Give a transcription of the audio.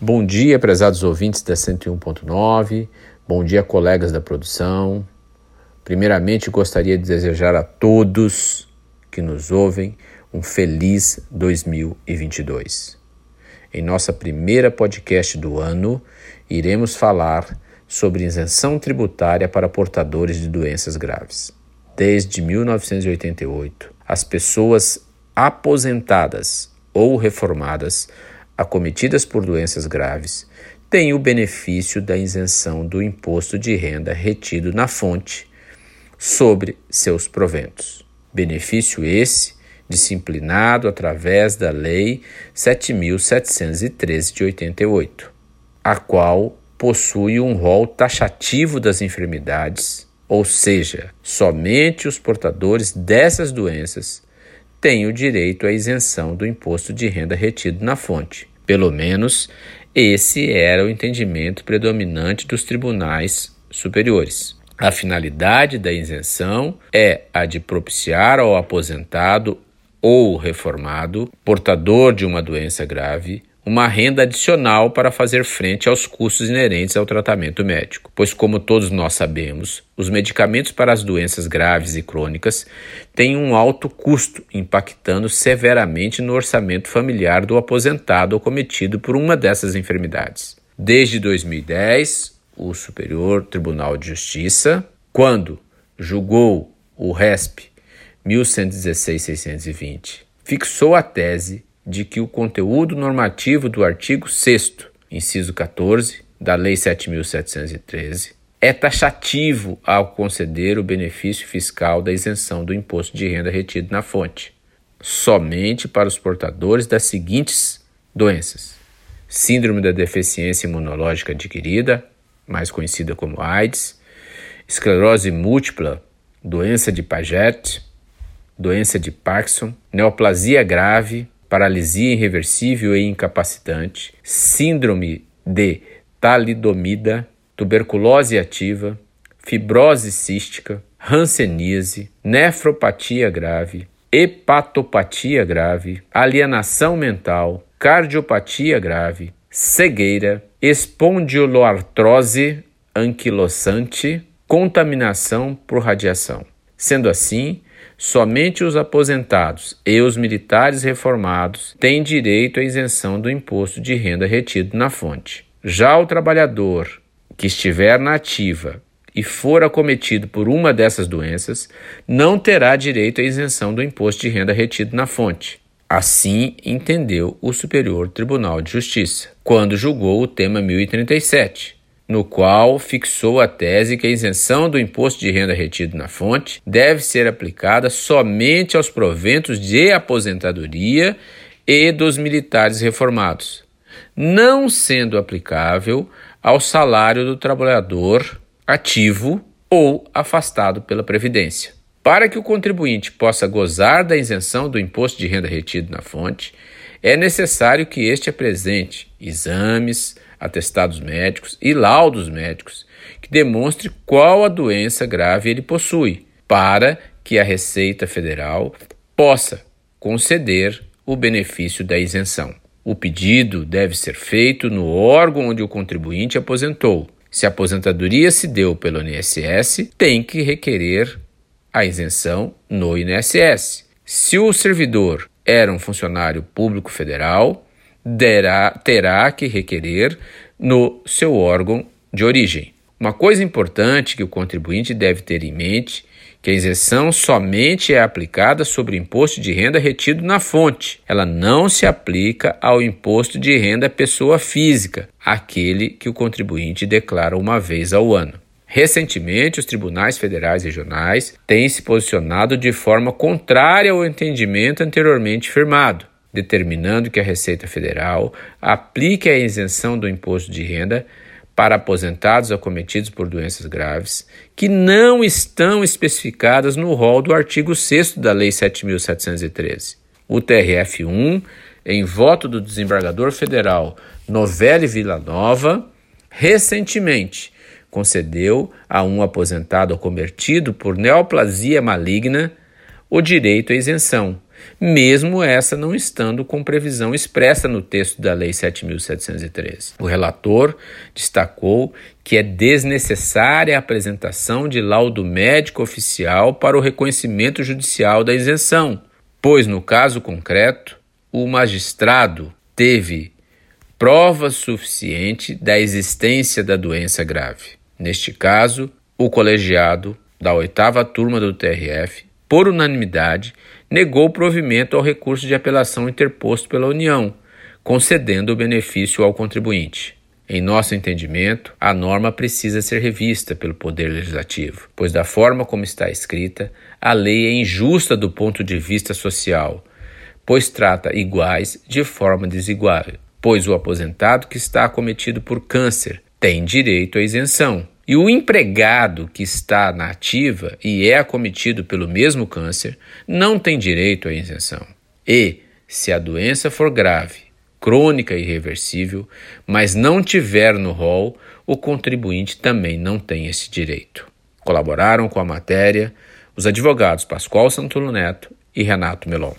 Bom dia, prezados ouvintes da 101.9. Bom dia, colegas da produção. Primeiramente, gostaria de desejar a todos que nos ouvem um feliz 2022. Em nossa primeira podcast do ano, iremos falar sobre isenção tributária para portadores de doenças graves. Desde 1988, as pessoas aposentadas ou reformadas acometidas por doenças graves têm o benefício da isenção do imposto de renda retido na fonte sobre seus proventos. Benefício esse disciplinado através da Lei 7.713 de 88, a qual possui um rol taxativo das enfermidades, ou seja, somente os portadores dessas doenças têm o direito à isenção do imposto de renda retido na fonte. Pelo menos esse era o entendimento predominante dos tribunais superiores. A finalidade da isenção é a de propiciar ao aposentado ou reformado, portador de uma doença grave, uma renda adicional para fazer frente aos custos inerentes ao tratamento médico, pois, como todos nós sabemos, os medicamentos para as doenças graves e crônicas têm um alto custo, impactando severamente no orçamento familiar do aposentado ou cometido por uma dessas enfermidades. Desde 2010, o Superior Tribunal de Justiça, quando julgou o RESP 1116-620, fixou a tese de que o conteúdo normativo do artigo 6, inciso 14, da Lei 7.713, é taxativo ao conceder o benefício fiscal da isenção do imposto de renda retido na fonte, somente para os portadores das seguintes doenças: Síndrome da deficiência imunológica adquirida, mais conhecida como AIDS, esclerose múltipla, doença de Paget, doença de Parkinson, neoplasia grave, paralisia irreversível e incapacitante, síndrome de talidomida, tuberculose ativa, fibrose cística, hanseníase, nefropatia grave, hepatopatia grave, alienação mental, cardiopatia grave, cegueira, espondiloartrose anquilosante, contaminação por radiação. Sendo assim, Somente os aposentados e os militares reformados têm direito à isenção do imposto de renda retido na fonte. Já o trabalhador que estiver na ativa e for acometido por uma dessas doenças, não terá direito à isenção do imposto de renda retido na fonte. Assim entendeu o Superior Tribunal de Justiça, quando julgou o tema 1037, no qual fixou a tese que a isenção do imposto de renda retido na fonte deve ser aplicada somente aos proventos de aposentadoria e dos militares reformados, não sendo aplicável ao salário do trabalhador ativo ou afastado pela Previdência. Para que o contribuinte possa gozar da isenção do imposto de renda retido na fonte, é necessário que este apresente exames, atestados médicos e laudos médicos que demonstre qual a doença grave ele possui, para que a Receita Federal possa conceder o benefício da isenção. O pedido deve ser feito no órgão onde o contribuinte aposentou. Se a aposentadoria se deu pelo INSS, tem que requerer a isenção no INSS. Se o servidor era um funcionário público federal, derá, terá que requerer no seu órgão de origem. Uma coisa importante que o contribuinte deve ter em mente que a isenção somente é aplicada sobre o imposto de renda retido na fonte. Ela não se aplica ao imposto de renda pessoa física, aquele que o contribuinte declara uma vez ao ano. Recentemente, os tribunais federais regionais têm se posicionado de forma contrária ao entendimento anteriormente firmado determinando que a Receita Federal aplique a isenção do imposto de renda para aposentados acometidos por doenças graves que não estão especificadas no rol do artigo 6 da Lei 7.713. O TRF1, em voto do desembargador federal Novelli Villanova, recentemente concedeu a um aposentado acometido por neoplasia maligna o direito à isenção, mesmo essa não estando com previsão expressa no texto da Lei 7.713. O relator destacou que é desnecessária a apresentação de laudo médico oficial para o reconhecimento judicial da isenção, pois, no caso concreto, o magistrado teve prova suficiente da existência da doença grave. Neste caso, o colegiado da oitava turma do TRF, por unanimidade, negou o provimento ao recurso de apelação interposto pela União, concedendo o benefício ao contribuinte. Em nosso entendimento, a norma precisa ser revista pelo Poder Legislativo, pois, da forma como está escrita, a lei é injusta do ponto de vista social, pois trata iguais de forma desigual, pois o aposentado que está acometido por câncer tem direito à isenção, e o empregado que está na ativa e é acometido pelo mesmo câncer não tem direito à isenção. E, se a doença for grave, crônica e irreversível, mas não tiver no rol, o contribuinte também não tem esse direito. Colaboraram com a matéria os advogados Pascoal Santulo Neto e Renato Melon.